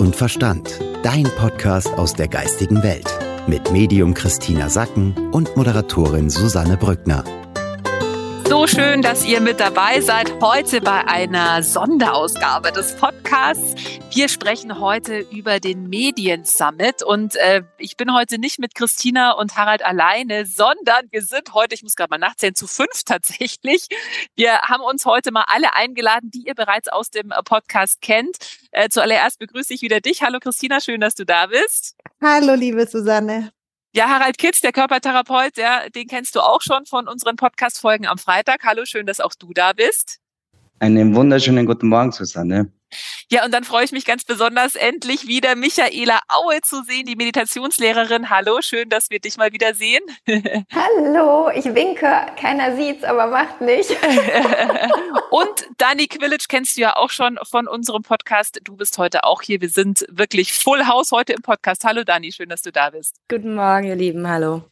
und Verstand. Dein Podcast aus der geistigen Welt. Mit Medium Christina Sacken und Moderatorin Susanne Brückner. So schön, dass ihr mit dabei seid heute bei einer Sonderausgabe des Podcasts. Wir sprechen heute über den Medien Summit und äh, ich bin heute nicht mit Christina und Harald alleine, sondern wir sind heute, ich muss gerade mal nachzählen, zu fünf tatsächlich. Wir haben uns heute mal alle eingeladen, die ihr bereits aus dem Podcast kennt. Äh, zuallererst begrüße ich wieder dich. Hallo Christina, schön, dass du da bist. Hallo liebe Susanne. Ja, Harald Kitz, der Körpertherapeut, ja, den kennst du auch schon von unseren Podcast-Folgen am Freitag. Hallo, schön, dass auch du da bist. Einen wunderschönen guten Morgen, Susanne. Ja, und dann freue ich mich ganz besonders, endlich wieder Michaela Aue zu sehen, die Meditationslehrerin. Hallo, schön, dass wir dich mal wieder sehen. Hallo, ich winke. Keiner sieht's, aber macht nicht. und Dani Quilic kennst du ja auch schon von unserem Podcast. Du bist heute auch hier. Wir sind wirklich Full House heute im Podcast. Hallo Dani, schön, dass du da bist. Guten Morgen, ihr Lieben. Hallo.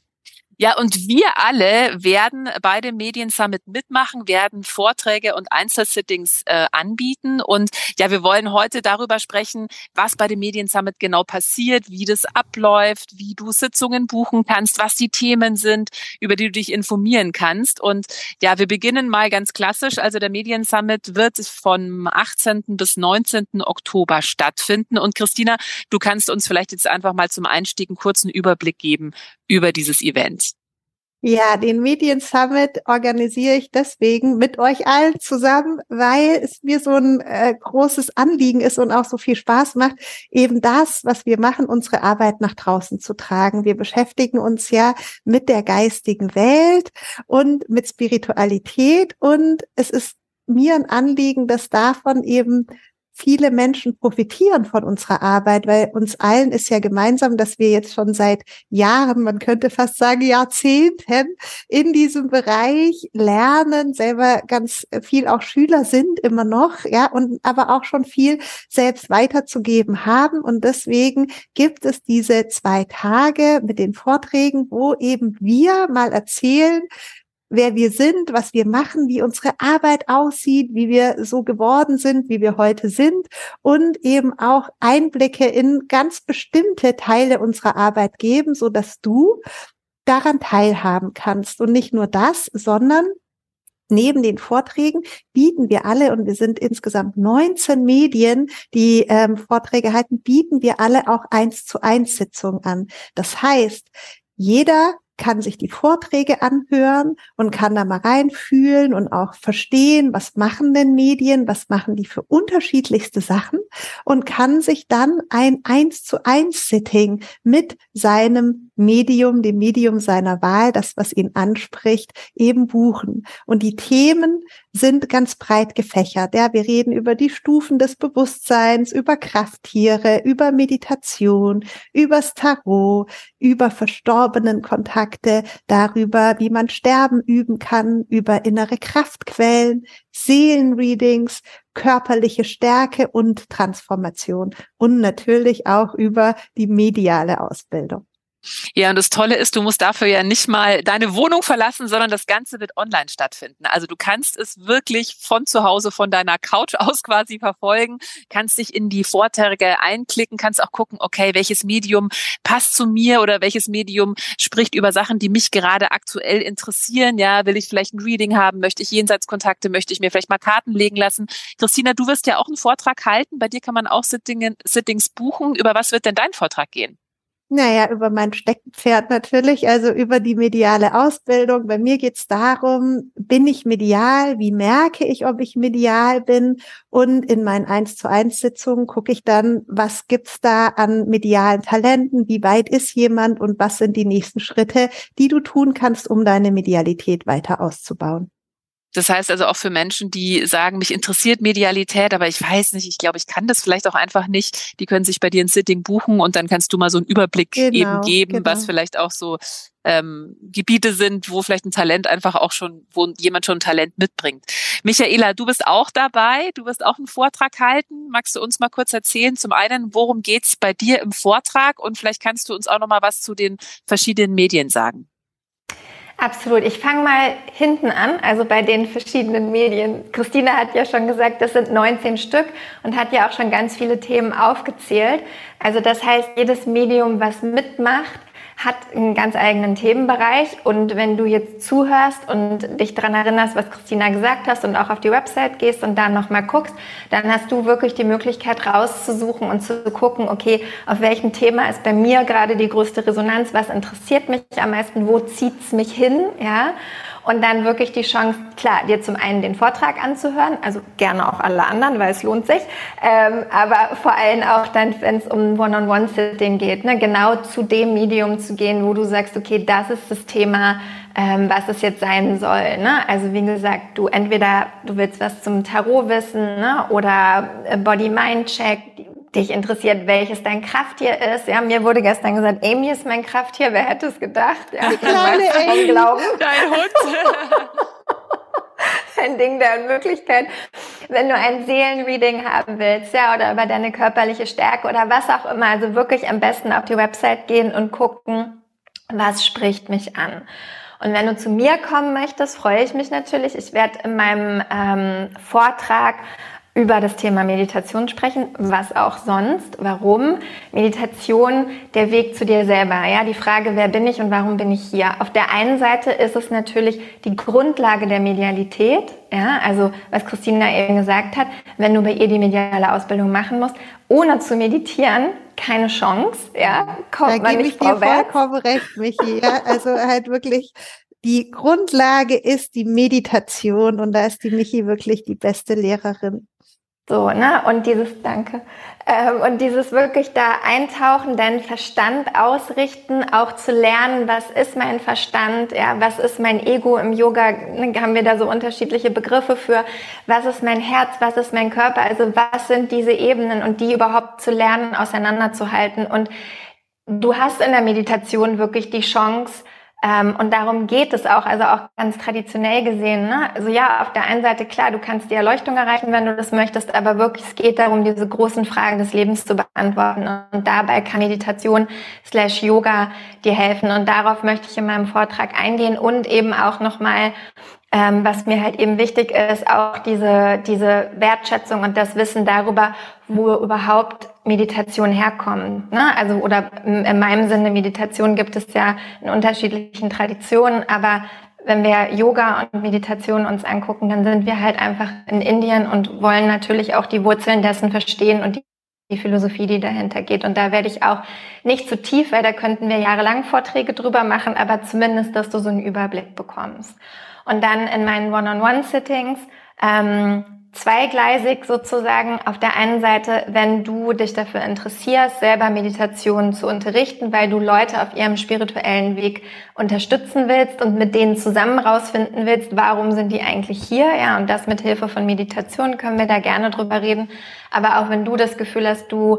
Ja, und wir alle werden bei dem Medien Summit mitmachen, werden Vorträge und Einzelsittings äh, anbieten. Und ja, wir wollen heute darüber sprechen, was bei dem Medien Summit genau passiert, wie das abläuft, wie du Sitzungen buchen kannst, was die Themen sind, über die du dich informieren kannst. Und ja, wir beginnen mal ganz klassisch. Also der Medien Summit wird vom 18. bis 19. Oktober stattfinden. Und Christina, du kannst uns vielleicht jetzt einfach mal zum Einstieg einen kurzen Überblick geben über dieses Event. Ja, den Medien Summit organisiere ich deswegen mit euch allen zusammen, weil es mir so ein äh, großes Anliegen ist und auch so viel Spaß macht, eben das, was wir machen, unsere Arbeit nach draußen zu tragen. Wir beschäftigen uns ja mit der geistigen Welt und mit Spiritualität und es ist mir ein Anliegen, dass davon eben viele Menschen profitieren von unserer Arbeit, weil uns allen ist ja gemeinsam, dass wir jetzt schon seit Jahren, man könnte fast sagen Jahrzehnten in diesem Bereich lernen, selber ganz viel auch Schüler sind immer noch, ja, und aber auch schon viel selbst weiterzugeben haben. Und deswegen gibt es diese zwei Tage mit den Vorträgen, wo eben wir mal erzählen, wer wir sind, was wir machen, wie unsere Arbeit aussieht, wie wir so geworden sind, wie wir heute sind und eben auch Einblicke in ganz bestimmte Teile unserer Arbeit geben, so dass du daran teilhaben kannst. Und nicht nur das, sondern Neben den Vorträgen bieten wir alle, und wir sind insgesamt 19 Medien, die ähm, Vorträge halten, bieten wir alle auch eins zu eins Sitzungen an. Das heißt, jeder kann sich die Vorträge anhören und kann da mal reinfühlen und auch verstehen, was machen denn Medien, was machen die für unterschiedlichste Sachen und kann sich dann ein eins zu eins Sitting mit seinem Medium, dem Medium seiner Wahl, das, was ihn anspricht, eben buchen. Und die Themen sind ganz breit gefächert. Ja, wir reden über die Stufen des Bewusstseins, über Krafttiere, über Meditation, übers Tarot, über verstorbenen Kontakte, darüber, wie man Sterben üben kann, über innere Kraftquellen, Seelenreadings, körperliche Stärke und Transformation und natürlich auch über die mediale Ausbildung. Ja, und das Tolle ist, du musst dafür ja nicht mal deine Wohnung verlassen, sondern das Ganze wird online stattfinden. Also du kannst es wirklich von zu Hause, von deiner Couch aus quasi verfolgen, kannst dich in die Vorträge einklicken, kannst auch gucken, okay, welches Medium passt zu mir oder welches Medium spricht über Sachen, die mich gerade aktuell interessieren. Ja, will ich vielleicht ein Reading haben? Möchte ich Jenseitskontakte? Möchte ich mir vielleicht mal Karten legen lassen? Christina, du wirst ja auch einen Vortrag halten. Bei dir kann man auch Sittings buchen. Über was wird denn dein Vortrag gehen? Naja, über mein Steckenpferd natürlich, also über die mediale Ausbildung. Bei mir geht's darum, bin ich medial? Wie merke ich, ob ich medial bin? Und in meinen eins zu eins Sitzungen gucke ich dann, was gibt's da an medialen Talenten? Wie weit ist jemand? Und was sind die nächsten Schritte, die du tun kannst, um deine Medialität weiter auszubauen? Das heißt also auch für Menschen, die sagen, mich interessiert Medialität, aber ich weiß nicht, ich glaube, ich kann das vielleicht auch einfach nicht. Die können sich bei dir ein Sitting buchen und dann kannst du mal so einen Überblick genau, eben geben, genau. was vielleicht auch so ähm, Gebiete sind, wo vielleicht ein Talent einfach auch schon, wo jemand schon ein Talent mitbringt. Michaela, du bist auch dabei, du wirst auch einen Vortrag halten. Magst du uns mal kurz erzählen, zum einen, worum geht's bei dir im Vortrag und vielleicht kannst du uns auch noch mal was zu den verschiedenen Medien sagen. Absolut. Ich fange mal hinten an, also bei den verschiedenen Medien. Christina hat ja schon gesagt, das sind 19 Stück und hat ja auch schon ganz viele Themen aufgezählt. Also das heißt, jedes Medium, was mitmacht, hat einen ganz eigenen Themenbereich. Und wenn du jetzt zuhörst und dich daran erinnerst, was Christina gesagt hast und auch auf die Website gehst und da nochmal guckst, dann hast du wirklich die Möglichkeit rauszusuchen und zu gucken, okay, auf welchem Thema ist bei mir gerade die größte Resonanz, was interessiert mich am meisten, wo zieht's mich hin, ja und dann wirklich die Chance, klar, dir zum einen den Vortrag anzuhören, also gerne auch alle anderen, weil es lohnt sich, ähm, aber vor allem auch dann, wenn es um One-on-One-Sitting geht, ne, genau zu dem Medium zu gehen, wo du sagst, okay, das ist das Thema, ähm, was es jetzt sein soll. Ne? Also wie gesagt, du entweder du willst was zum Tarot wissen ne? oder Body-Mind-Check, dich interessiert, welches dein Krafttier ist. Ja, mir wurde gestern gesagt, Amy ist mein Krafttier. Wer hätte es gedacht? Ja, Die kleine Amy. Glauben. Dein Hund. ein Ding der Unmöglichkeit. Wenn du ein Seelenreading haben willst, ja, oder über deine körperliche Stärke oder was auch immer, also wirklich am besten auf die Website gehen und gucken, was spricht mich an. Und wenn du zu mir kommen möchtest, freue ich mich natürlich. Ich werde in meinem ähm, Vortrag über das Thema Meditation sprechen, was auch sonst. Warum? Meditation, der Weg zu dir selber. Ja, die Frage, wer bin ich und warum bin ich hier? Auf der einen Seite ist es natürlich die Grundlage der Medialität. Ja, also was Christina eben gesagt hat, wenn du bei ihr die mediale Ausbildung machen musst, ohne zu meditieren, keine Chance. Ja, kommt da man nicht ich vorwärts. dir vollkommen recht, Michi. Ja, also halt wirklich die Grundlage ist die Meditation und da ist die Michi wirklich die beste Lehrerin. So, ne? Und dieses, danke. Ähm, und dieses wirklich da eintauchen, deinen Verstand ausrichten, auch zu lernen, was ist mein Verstand, ja, was ist mein Ego im Yoga, ne, haben wir da so unterschiedliche Begriffe für, was ist mein Herz, was ist mein Körper, also was sind diese Ebenen und die überhaupt zu lernen, auseinanderzuhalten. Und du hast in der Meditation wirklich die Chance, ähm, und darum geht es auch, also auch ganz traditionell gesehen. Ne? Also ja, auf der einen Seite klar, du kannst die Erleuchtung erreichen, wenn du das möchtest, aber wirklich es geht darum, diese großen Fragen des Lebens zu beantworten. Und dabei kann Meditation slash Yoga dir helfen. Und darauf möchte ich in meinem Vortrag eingehen und eben auch nochmal ähm, was mir halt eben wichtig ist, auch diese, diese Wertschätzung und das Wissen darüber, wo überhaupt Meditation herkommt. Ne? Also, oder in meinem Sinne, Meditation gibt es ja in unterschiedlichen Traditionen, aber wenn wir Yoga und Meditation uns angucken, dann sind wir halt einfach in Indien und wollen natürlich auch die Wurzeln dessen verstehen und die die Philosophie, die dahinter geht. Und da werde ich auch nicht zu tief, weil da könnten wir jahrelang Vorträge drüber machen, aber zumindest, dass du so einen Überblick bekommst. Und dann in meinen One-on-One-Sittings ähm, zweigleisig sozusagen. Auf der einen Seite, wenn du dich dafür interessierst, selber Meditationen zu unterrichten, weil du Leute auf ihrem spirituellen Weg unterstützen willst und mit denen zusammen rausfinden willst, warum sind die eigentlich hier? Ja, und das mit Hilfe von Meditation können wir da gerne drüber reden. Aber auch wenn du das Gefühl hast, du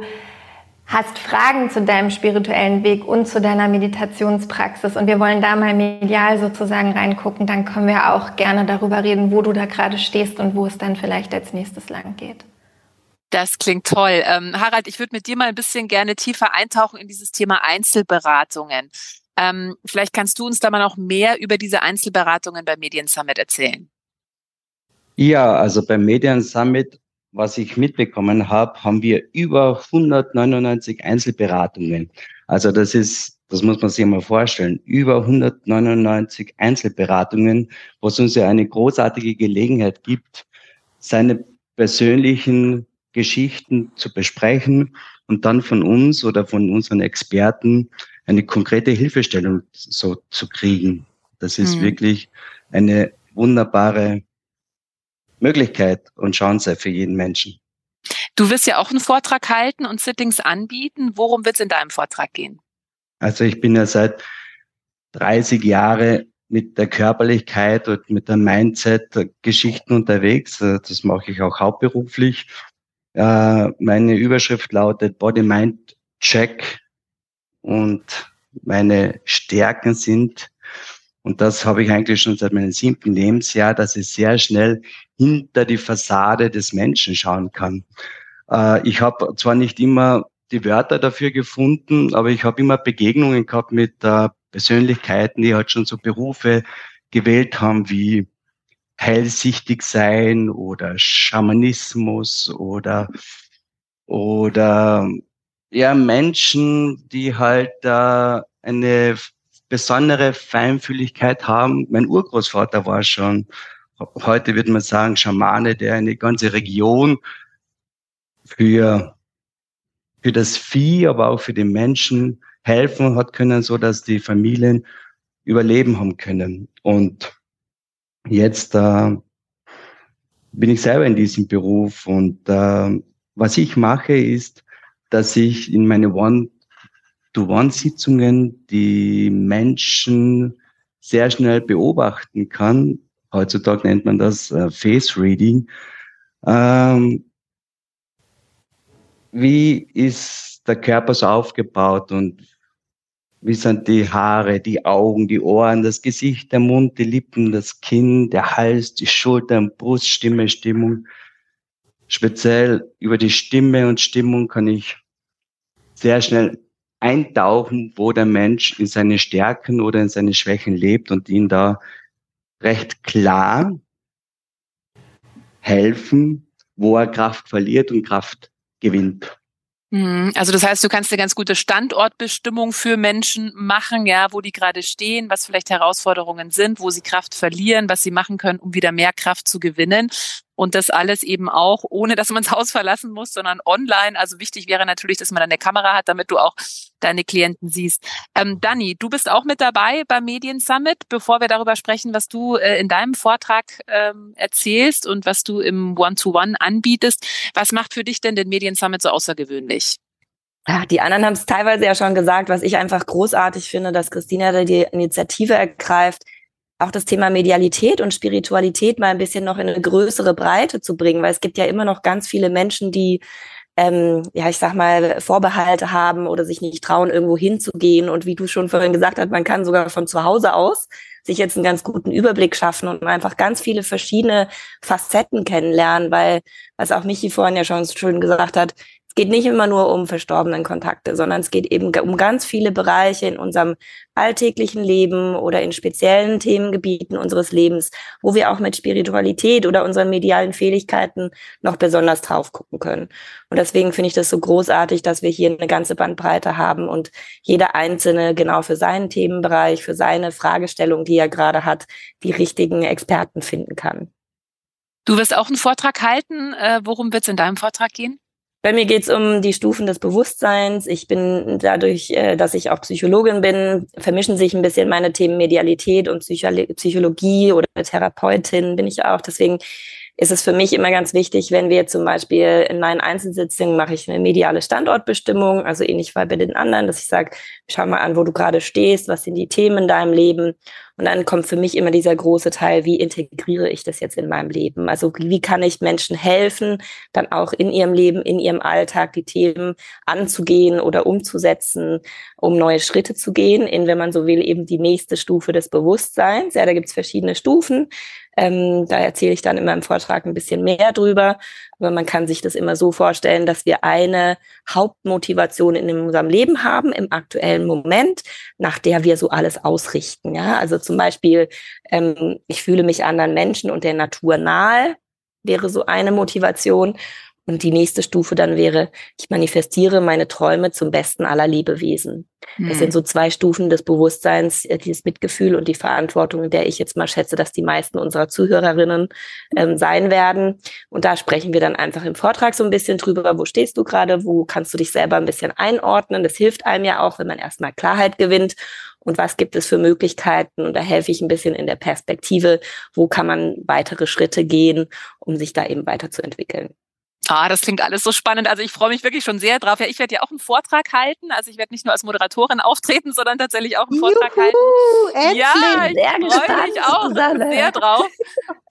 hast Fragen zu deinem spirituellen Weg und zu deiner Meditationspraxis und wir wollen da mal medial sozusagen reingucken, dann können wir auch gerne darüber reden, wo du da gerade stehst und wo es dann vielleicht als nächstes lang geht. Das klingt toll. Ähm, Harald, ich würde mit dir mal ein bisschen gerne tiefer eintauchen in dieses Thema Einzelberatungen. Ähm, vielleicht kannst du uns da mal noch mehr über diese Einzelberatungen beim Medien Summit erzählen. Ja, also beim Medien Summit was ich mitbekommen habe, haben wir über 199 Einzelberatungen. Also das ist, das muss man sich mal vorstellen, über 199 Einzelberatungen, was uns ja eine großartige Gelegenheit gibt, seine persönlichen Geschichten zu besprechen und dann von uns oder von unseren Experten eine konkrete Hilfestellung so zu kriegen. Das ist mhm. wirklich eine wunderbare Möglichkeit und Chance für jeden Menschen. Du wirst ja auch einen Vortrag halten und Sittings anbieten. Worum wird es in deinem Vortrag gehen? Also ich bin ja seit 30 Jahren mit der Körperlichkeit und mit der Mindset-Geschichten unterwegs. Das mache ich auch hauptberuflich. Äh, meine Überschrift lautet Body Mind Check und meine Stärken sind und das habe ich eigentlich schon seit meinem siebten Lebensjahr, dass ich sehr schnell hinter die Fassade des Menschen schauen kann. Äh, ich habe zwar nicht immer die Wörter dafür gefunden, aber ich habe immer Begegnungen gehabt mit äh, Persönlichkeiten, die halt schon so Berufe gewählt haben wie hellsichtig sein oder Schamanismus oder oder ja Menschen, die halt da eine besondere Feinfühligkeit haben. Mein Urgroßvater war schon, heute würde man sagen, Schamane, der eine ganze Region für, für das Vieh, aber auch für den Menschen helfen hat können, so dass die Familien überleben haben können. Und jetzt äh, bin ich selber in diesem Beruf und äh, was ich mache ist, dass ich in meine One One-Sitzungen die Menschen sehr schnell beobachten kann. Heutzutage nennt man das äh, Face Reading. Ähm, wie ist der Körper so aufgebaut und wie sind die Haare, die Augen, die Ohren, das Gesicht, der Mund, die Lippen, das Kinn, der Hals, die Schultern, Brust, Stimme, Stimmung. Speziell über die Stimme und Stimmung kann ich sehr schnell eintauchen, wo der Mensch in seine Stärken oder in seine Schwächen lebt und ihn da recht klar helfen, wo er Kraft verliert und Kraft gewinnt. Mhm. Also das heißt, du kannst eine ganz gute Standortbestimmung für Menschen machen, ja, wo die gerade stehen, was vielleicht Herausforderungen sind, wo sie Kraft verlieren, was sie machen können, um wieder mehr Kraft zu gewinnen. Und das alles eben auch, ohne dass man das Haus verlassen muss, sondern online. Also wichtig wäre natürlich, dass man eine Kamera hat, damit du auch deine Klienten siehst. Ähm, Dani, du bist auch mit dabei beim Medien Summit. Bevor wir darüber sprechen, was du äh, in deinem Vortrag ähm, erzählst und was du im One-to-One -One anbietest, was macht für dich denn den Medien Summit so außergewöhnlich? Ja, die anderen haben es teilweise ja schon gesagt, was ich einfach großartig finde, dass Christina die Initiative ergreift, auch das Thema Medialität und Spiritualität mal ein bisschen noch in eine größere Breite zu bringen, weil es gibt ja immer noch ganz viele Menschen, die ähm, ja, ich sag mal, Vorbehalte haben oder sich nicht trauen, irgendwo hinzugehen. Und wie du schon vorhin gesagt hast, man kann sogar von zu Hause aus sich jetzt einen ganz guten Überblick schaffen und einfach ganz viele verschiedene Facetten kennenlernen, weil, was auch Michi vorhin ja schon schön gesagt hat, es geht nicht immer nur um verstorbenen Kontakte, sondern es geht eben um ganz viele Bereiche in unserem alltäglichen Leben oder in speziellen Themengebieten unseres Lebens, wo wir auch mit Spiritualität oder unseren medialen Fähigkeiten noch besonders drauf gucken können. Und deswegen finde ich das so großartig, dass wir hier eine ganze Bandbreite haben und jeder Einzelne genau für seinen Themenbereich, für seine Fragestellung, die er gerade hat, die richtigen Experten finden kann. Du wirst auch einen Vortrag halten. Äh, worum wird es in deinem Vortrag gehen? Bei mir geht es um die Stufen des Bewusstseins. Ich bin dadurch, äh, dass ich auch Psychologin bin, vermischen sich ein bisschen meine Themen Medialität und Psychologie oder Therapeutin bin ich auch. Deswegen ist es für mich immer ganz wichtig, wenn wir zum Beispiel in meinen Einzelsitzungen mache ich eine mediale Standortbestimmung, also ähnlich wie bei den anderen, dass ich sage, schau mal an, wo du gerade stehst, was sind die Themen in deinem Leben. Und dann kommt für mich immer dieser große Teil, wie integriere ich das jetzt in meinem Leben? Also wie kann ich Menschen helfen, dann auch in ihrem Leben, in ihrem Alltag die Themen anzugehen oder umzusetzen, um neue Schritte zu gehen, in, wenn man so will, eben die nächste Stufe des Bewusstseins. Ja, da gibt es verschiedene Stufen. Ähm, da erzähle ich dann in meinem Vortrag ein bisschen mehr drüber. Aber man kann sich das immer so vorstellen, dass wir eine Hauptmotivation in unserem Leben haben im aktuellen Moment, nach der wir so alles ausrichten. Ja, also zum Beispiel, ähm, ich fühle mich anderen Menschen und der Natur nahe wäre so eine Motivation. Und die nächste Stufe dann wäre, ich manifestiere meine Träume zum Besten aller Lebewesen. Das sind hm. so zwei Stufen des Bewusstseins, äh, dieses Mitgefühl und die Verantwortung, in der ich jetzt mal schätze, dass die meisten unserer Zuhörerinnen ähm, sein werden. Und da sprechen wir dann einfach im Vortrag so ein bisschen drüber, wo stehst du gerade, wo kannst du dich selber ein bisschen einordnen. Das hilft einem ja auch, wenn man erstmal Klarheit gewinnt. Und was gibt es für Möglichkeiten? Und da helfe ich ein bisschen in der Perspektive, wo kann man weitere Schritte gehen, um sich da eben weiterzuentwickeln. Ah, das klingt alles so spannend. Also ich freue mich wirklich schon sehr drauf. Ja, ich werde ja auch einen Vortrag halten. Also ich werde nicht nur als Moderatorin auftreten, sondern tatsächlich auch einen Vortrag Juhu, halten. Endlich, ja, ich freue mich auch Susanne. sehr drauf.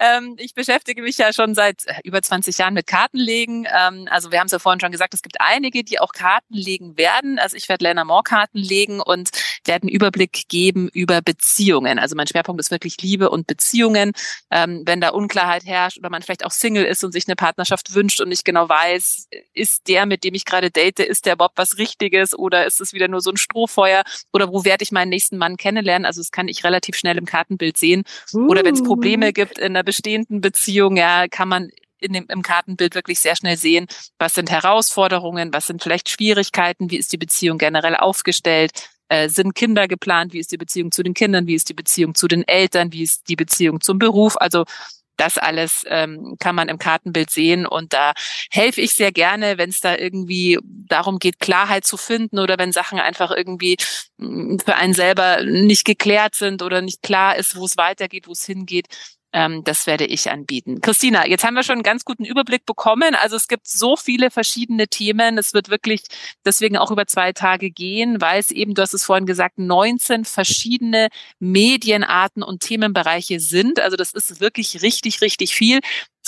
Ähm, ich beschäftige mich ja schon seit äh, über 20 Jahren mit Kartenlegen. Ähm, also wir haben es ja vorhin schon gesagt, es gibt einige, die auch Karten legen werden. Also ich werde Lenormand-Karten legen und werde einen Überblick geben über Beziehungen. Also mein Schwerpunkt ist wirklich Liebe und Beziehungen. Ähm, wenn da Unklarheit herrscht oder man vielleicht auch Single ist und sich eine Partnerschaft wünscht und nicht genau weiß, ist der, mit dem ich gerade date, ist der überhaupt was Richtiges oder ist es wieder nur so ein Strohfeuer oder wo werde ich meinen nächsten Mann kennenlernen? Also das kann ich relativ schnell im Kartenbild sehen. Oder wenn es Probleme gibt in der bestehenden Beziehung, ja, kann man in dem, im Kartenbild wirklich sehr schnell sehen, was sind Herausforderungen, was sind vielleicht Schwierigkeiten, wie ist die Beziehung generell aufgestellt, äh, sind Kinder geplant, wie ist die Beziehung zu den Kindern, wie ist die Beziehung zu den Eltern, wie ist die Beziehung zum Beruf. Also das alles ähm, kann man im Kartenbild sehen und da helfe ich sehr gerne, wenn es da irgendwie darum geht, Klarheit zu finden oder wenn Sachen einfach irgendwie mm, für einen selber nicht geklärt sind oder nicht klar ist, wo es weitergeht, wo es hingeht ähm, das werde ich anbieten. Christina, jetzt haben wir schon einen ganz guten Überblick bekommen. Also es gibt so viele verschiedene Themen. Es wird wirklich deswegen auch über zwei Tage gehen, weil es eben, du hast es vorhin gesagt, 19 verschiedene Medienarten und Themenbereiche sind. Also das ist wirklich richtig, richtig viel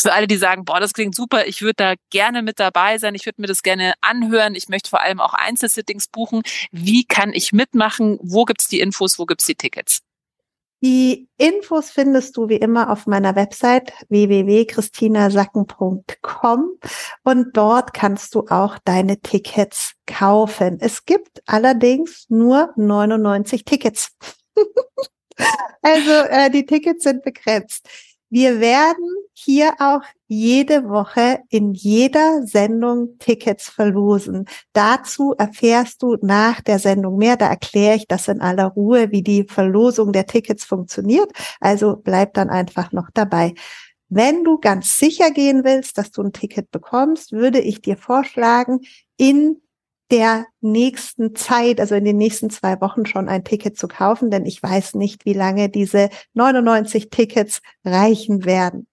für alle, die sagen, boah, das klingt super, ich würde da gerne mit dabei sein, ich würde mir das gerne anhören, ich möchte vor allem auch Einzelsittings buchen. Wie kann ich mitmachen? Wo gibt's die Infos, wo gibt's die Tickets? Die Infos findest du wie immer auf meiner Website www.christinasacken.com und dort kannst du auch deine Tickets kaufen. Es gibt allerdings nur 99 Tickets. also äh, die Tickets sind begrenzt. Wir werden hier auch jede Woche in jeder Sendung Tickets verlosen. Dazu erfährst du nach der Sendung mehr. Da erkläre ich das in aller Ruhe, wie die Verlosung der Tickets funktioniert. Also bleib dann einfach noch dabei. Wenn du ganz sicher gehen willst, dass du ein Ticket bekommst, würde ich dir vorschlagen, in der nächsten Zeit, also in den nächsten zwei Wochen schon ein Ticket zu kaufen, denn ich weiß nicht, wie lange diese 99 Tickets reichen werden.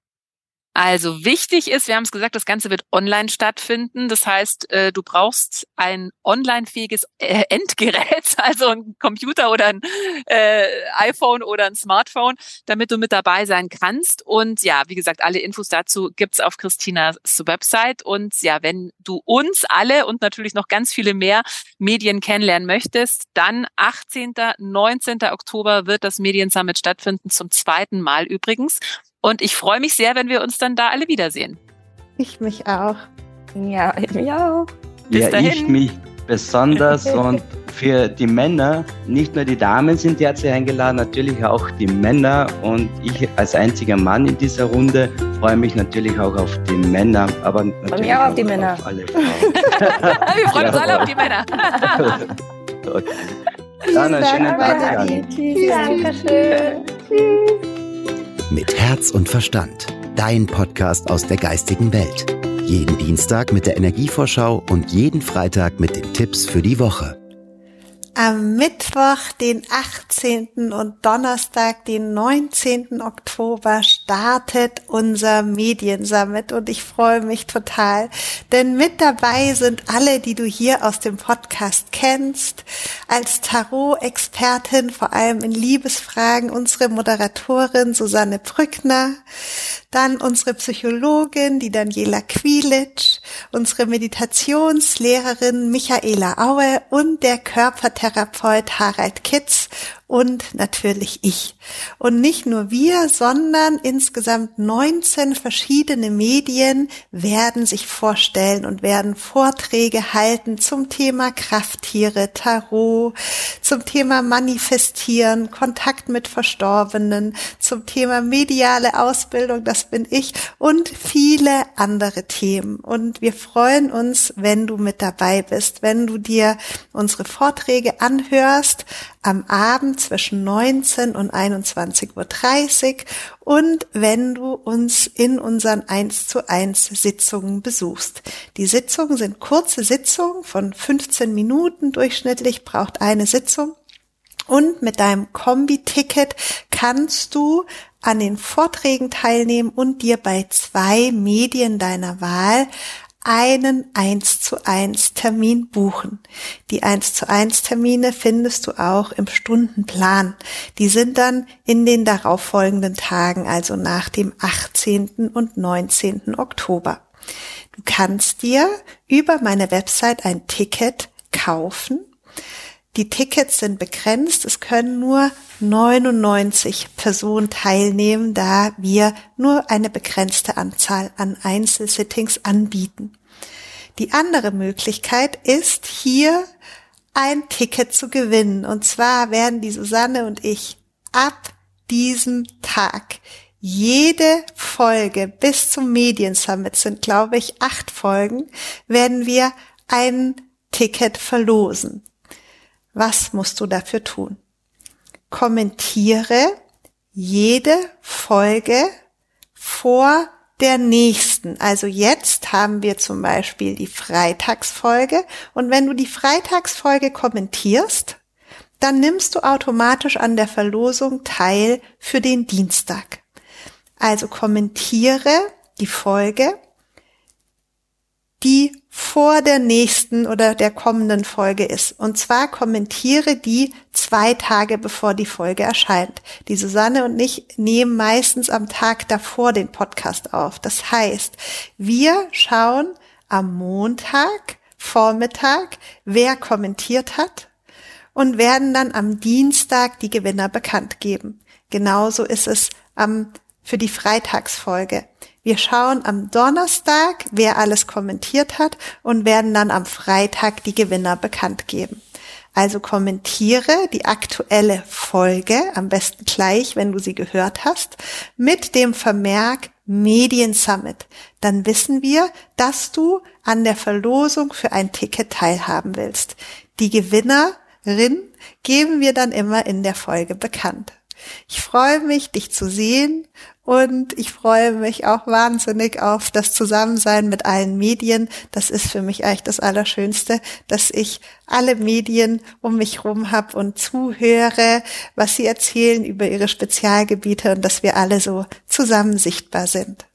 Also wichtig ist, wir haben es gesagt, das Ganze wird online stattfinden. Das heißt, äh, du brauchst ein online-fähiges äh, Endgerät, also ein Computer oder ein äh, iPhone oder ein Smartphone, damit du mit dabei sein kannst. Und ja, wie gesagt, alle Infos dazu gibt's auf Christinas Website. Und ja, wenn du uns alle und natürlich noch ganz viele mehr Medien kennenlernen möchtest, dann 18., 19. Oktober wird das Mediensummit stattfinden, zum zweiten Mal übrigens. Und ich freue mich sehr, wenn wir uns dann da alle wiedersehen. Ich mich auch. Ja, ich mich auch. Bis ja, dahin. ich mich besonders und für die Männer, nicht nur die Damen sind derzeit eingeladen, natürlich auch die Männer und ich als einziger Mann in dieser Runde freue mich natürlich auch auf die Männer, aber natürlich auch auf die Männer. Auf alle Frauen. Wir freuen uns alle auf die Männer. okay. Dann einen schönen Tag. Tschüss. Dankeschön. Tschüss. Mit Herz und Verstand. Dein Podcast aus der geistigen Welt. Jeden Dienstag mit der Energievorschau und jeden Freitag mit den Tipps für die Woche. Am Mittwoch, den 18. und Donnerstag, den 19. Oktober startet unser Mediensummit und ich freue mich total, denn mit dabei sind alle, die du hier aus dem Podcast kennst. Als Tarot-Expertin, vor allem in Liebesfragen, unsere Moderatorin Susanne Brückner, dann unsere Psychologin, die Daniela Quilitsch, unsere Meditationslehrerin Michaela Aue und der Körpertherapeut Harald Kitz und natürlich ich. Und nicht nur wir, sondern insgesamt 19 verschiedene Medien werden sich vorstellen und werden Vorträge halten zum Thema Krafttiere, Tarot, zum Thema Manifestieren, Kontakt mit Verstorbenen, zum Thema mediale Ausbildung, das bin ich, und viele andere Themen. Und wir freuen uns, wenn du mit dabei bist, wenn du dir unsere Vorträge anhörst, am Abend zwischen 19 und 21.30 Uhr und wenn du uns in unseren 1 zu 1 Sitzungen besuchst. Die Sitzungen sind kurze Sitzungen von 15 Minuten durchschnittlich, braucht eine Sitzung. Und mit deinem Kombi-Ticket kannst du an den Vorträgen teilnehmen und dir bei zwei Medien deiner Wahl einen 1 zu 1 Termin buchen. Die 1 zu 1 Termine findest du auch im Stundenplan. Die sind dann in den darauffolgenden Tagen, also nach dem 18. und 19. Oktober. Du kannst dir über meine Website ein Ticket kaufen. Die Tickets sind begrenzt. Es können nur 99 Personen teilnehmen, da wir nur eine begrenzte Anzahl an Einzelsittings anbieten. Die andere Möglichkeit ist hier ein Ticket zu gewinnen. Und zwar werden die Susanne und ich ab diesem Tag jede Folge bis zum Mediensummit sind, glaube ich, acht Folgen, werden wir ein Ticket verlosen. Was musst du dafür tun? Kommentiere jede Folge vor der nächsten. Also jetzt haben wir zum Beispiel die Freitagsfolge und wenn du die Freitagsfolge kommentierst, dann nimmst du automatisch an der Verlosung teil für den Dienstag. Also kommentiere die Folge, die vor der nächsten oder der kommenden Folge ist. Und zwar kommentiere die zwei Tage bevor die Folge erscheint. Die Susanne und ich nehmen meistens am Tag davor den Podcast auf. Das heißt, wir schauen am Montag, Vormittag, wer kommentiert hat und werden dann am Dienstag die Gewinner bekannt geben. Genauso ist es am für die Freitagsfolge. Wir schauen am Donnerstag, wer alles kommentiert hat und werden dann am Freitag die Gewinner bekannt geben. Also kommentiere die aktuelle Folge, am besten gleich, wenn du sie gehört hast, mit dem Vermerk Medien Summit. Dann wissen wir, dass du an der Verlosung für ein Ticket teilhaben willst. Die Gewinnerin geben wir dann immer in der Folge bekannt. Ich freue mich, dich zu sehen und ich freue mich auch wahnsinnig auf das Zusammensein mit allen Medien. Das ist für mich eigentlich das Allerschönste, dass ich alle Medien um mich rum habe und zuhöre, was sie erzählen über ihre Spezialgebiete und dass wir alle so zusammen sichtbar sind.